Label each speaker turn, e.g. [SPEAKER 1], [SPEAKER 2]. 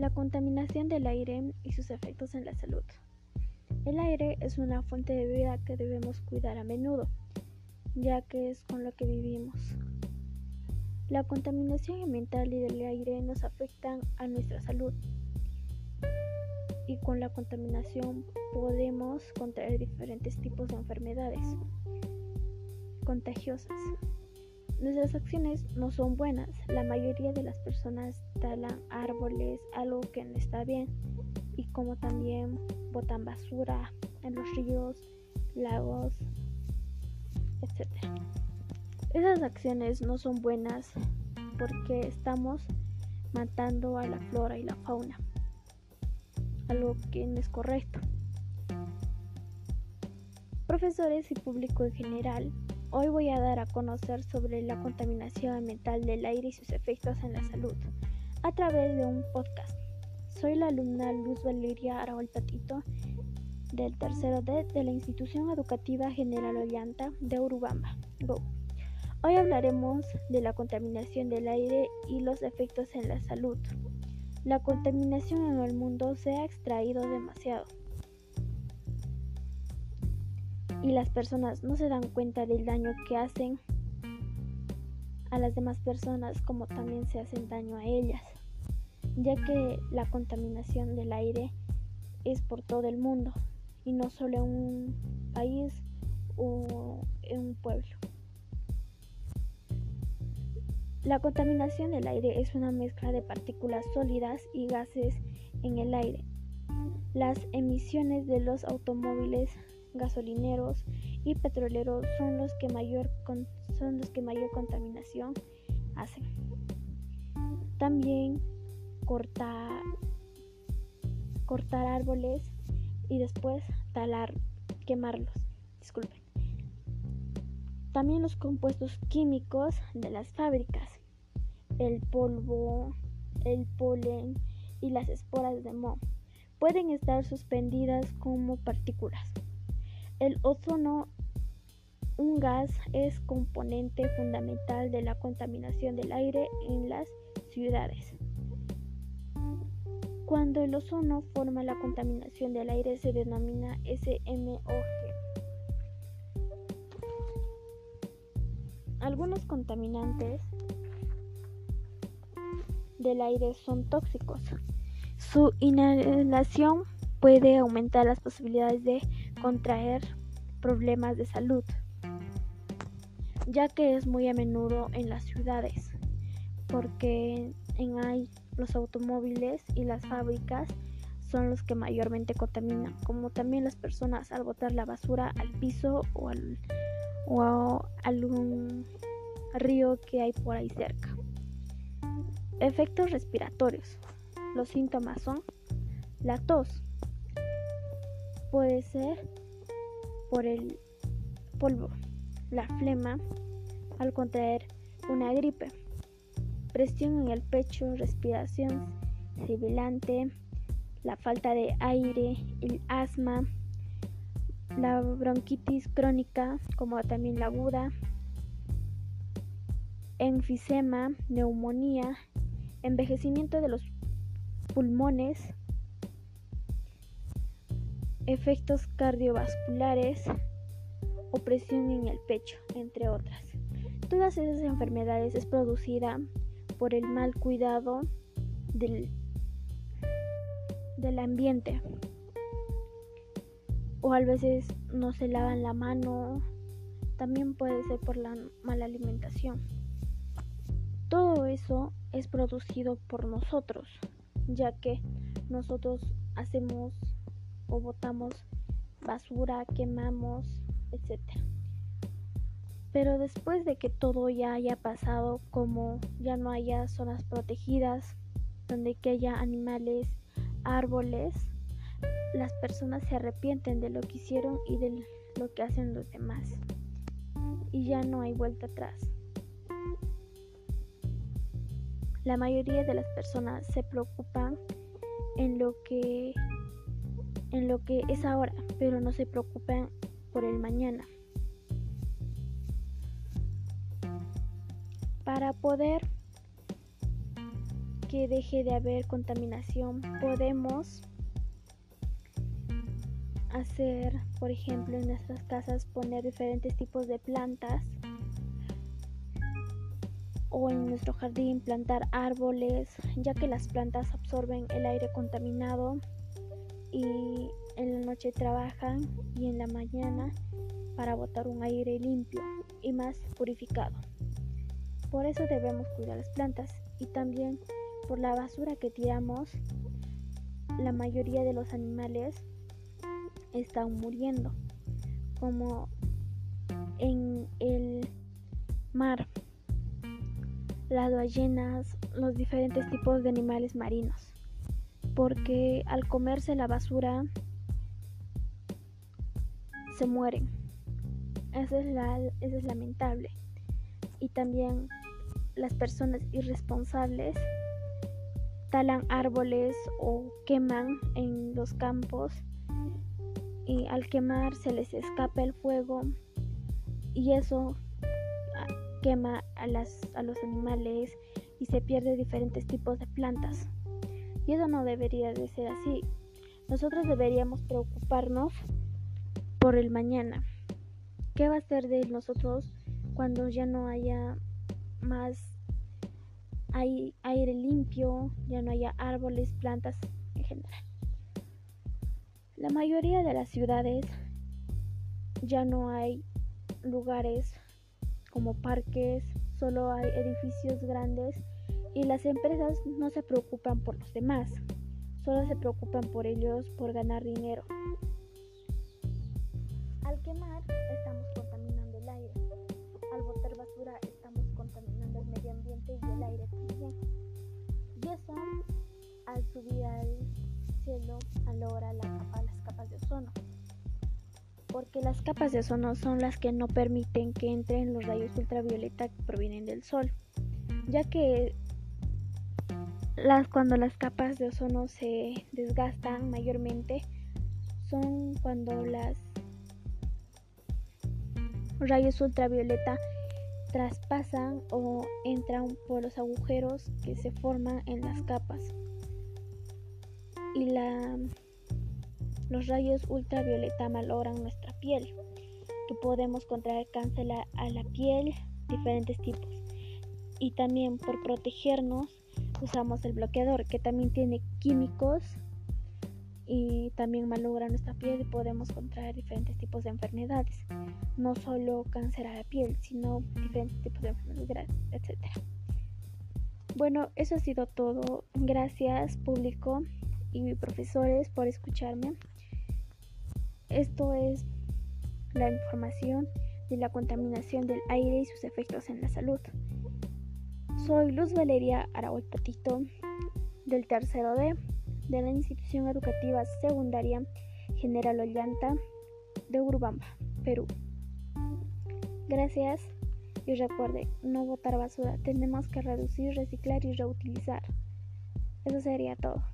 [SPEAKER 1] La contaminación del aire y sus efectos en la salud. El aire es una fuente de vida que debemos cuidar a menudo, ya que es con lo que vivimos. La contaminación ambiental y del aire nos afectan a nuestra salud y con la contaminación podemos contraer diferentes tipos de enfermedades contagiosas. Nuestras acciones no son buenas. La mayoría de las personas talan árboles, algo que no está bien, y como también botan basura en los ríos, lagos, etc. Esas acciones no son buenas porque estamos matando a la flora y la fauna, algo que no es correcto. Profesores y público en general Hoy voy a dar a conocer sobre la contaminación ambiental del aire y sus efectos en la salud a través de un podcast. Soy la alumna Luz Valeria Araol Patito del tercero D de la Institución Educativa General Ollanta de Urubamba. Hoy hablaremos de la contaminación del aire y los efectos en la salud. La contaminación en el mundo se ha extraído demasiado y las personas no se dan cuenta del daño que hacen a las demás personas como también se hacen daño a ellas, ya que la contaminación del aire es por todo el mundo y no solo en un país o en un pueblo. La contaminación del aire es una mezcla de partículas sólidas y gases en el aire. Las emisiones de los automóviles gasolineros y petroleros son los que mayor, son los que mayor contaminación hacen. También cortar, cortar árboles y después talar, quemarlos. Disculpen. También los compuestos químicos de las fábricas, el polvo, el polen y las esporas de moho pueden estar suspendidas como partículas. El ozono, un gas, es componente fundamental de la contaminación del aire en las ciudades. Cuando el ozono forma la contaminación del aire se denomina SMOG. Algunos contaminantes del aire son tóxicos. Su inhalación puede aumentar las posibilidades de contraer problemas de salud, ya que es muy a menudo en las ciudades, porque en ahí los automóviles y las fábricas son los que mayormente contaminan, como también las personas al botar la basura al piso o al o a algún río que hay por ahí cerca. Efectos respiratorios. Los síntomas son la tos, Puede ser por el polvo, la flema al contraer una gripe, presión en el pecho, respiración sibilante, la falta de aire, el asma, la bronquitis crónica, como también la aguda, enfisema, neumonía, envejecimiento de los pulmones, efectos cardiovasculares, opresión en el pecho, entre otras. Todas esas enfermedades es producida por el mal cuidado del, del ambiente o a veces no se lavan la mano, también puede ser por la mala alimentación. Todo eso es producido por nosotros, ya que nosotros hacemos o botamos basura, quemamos, etc. Pero después de que todo ya haya pasado, como ya no haya zonas protegidas, donde que haya animales, árboles, las personas se arrepienten de lo que hicieron y de lo que hacen los demás. Y ya no hay vuelta atrás. La mayoría de las personas se preocupan en lo que en lo que es ahora, pero no se preocupen por el mañana. Para poder que deje de haber contaminación, podemos hacer, por ejemplo, en nuestras casas poner diferentes tipos de plantas o en nuestro jardín plantar árboles, ya que las plantas absorben el aire contaminado y en la noche trabajan y en la mañana para botar un aire limpio y más purificado. Por eso debemos cuidar las plantas y también por la basura que tiramos, la mayoría de los animales están muriendo, como en el mar, las ballenas, los diferentes tipos de animales marinos, porque al comerse la basura se mueren. Eso es, eso es lamentable. Y también las personas irresponsables talan árboles o queman en los campos y al quemar se les escapa el fuego y eso ah, quema a, las, a los animales y se pierde diferentes tipos de plantas. Y eso no debería de ser así. Nosotros deberíamos preocuparnos por el mañana. ¿Qué va a ser de nosotros cuando ya no haya más aire limpio, ya no haya árboles, plantas en general? La mayoría de las ciudades ya no hay lugares como parques, solo hay edificios grandes y las empresas no se preocupan por los demás, solo se preocupan por ellos, por ganar dinero. Al quemar estamos contaminando el aire, al botar basura estamos contaminando el medio ambiente y el aire también. Y eso al subir al cielo logra la capa, las capas de ozono. Porque las capas de ozono son las que no permiten que entren los rayos ultravioleta que provienen del sol. Ya que las, cuando las capas de ozono se desgastan mayormente son cuando las rayos ultravioleta traspasan o entran por los agujeros que se forman en las capas y la, los rayos ultravioleta malogran nuestra piel, que podemos contraer cáncer a la piel, diferentes tipos. Y también por protegernos usamos el bloqueador, que también tiene químicos y también malogra nuestra piel y podemos contraer diferentes tipos de enfermedades. No solo cáncer a la piel, sino diferentes tipos de enfermedades, etc. Bueno, eso ha sido todo. Gracias, público y profesores por escucharme. Esto es la información de la contaminación del aire y sus efectos en la salud. Soy Luz Valeria Araújo Patito del tercero D de la institución educativa secundaria General Ollanta de Urubamba, Perú. Gracias y recuerde, no botar basura, tenemos que reducir, reciclar y reutilizar. Eso sería todo.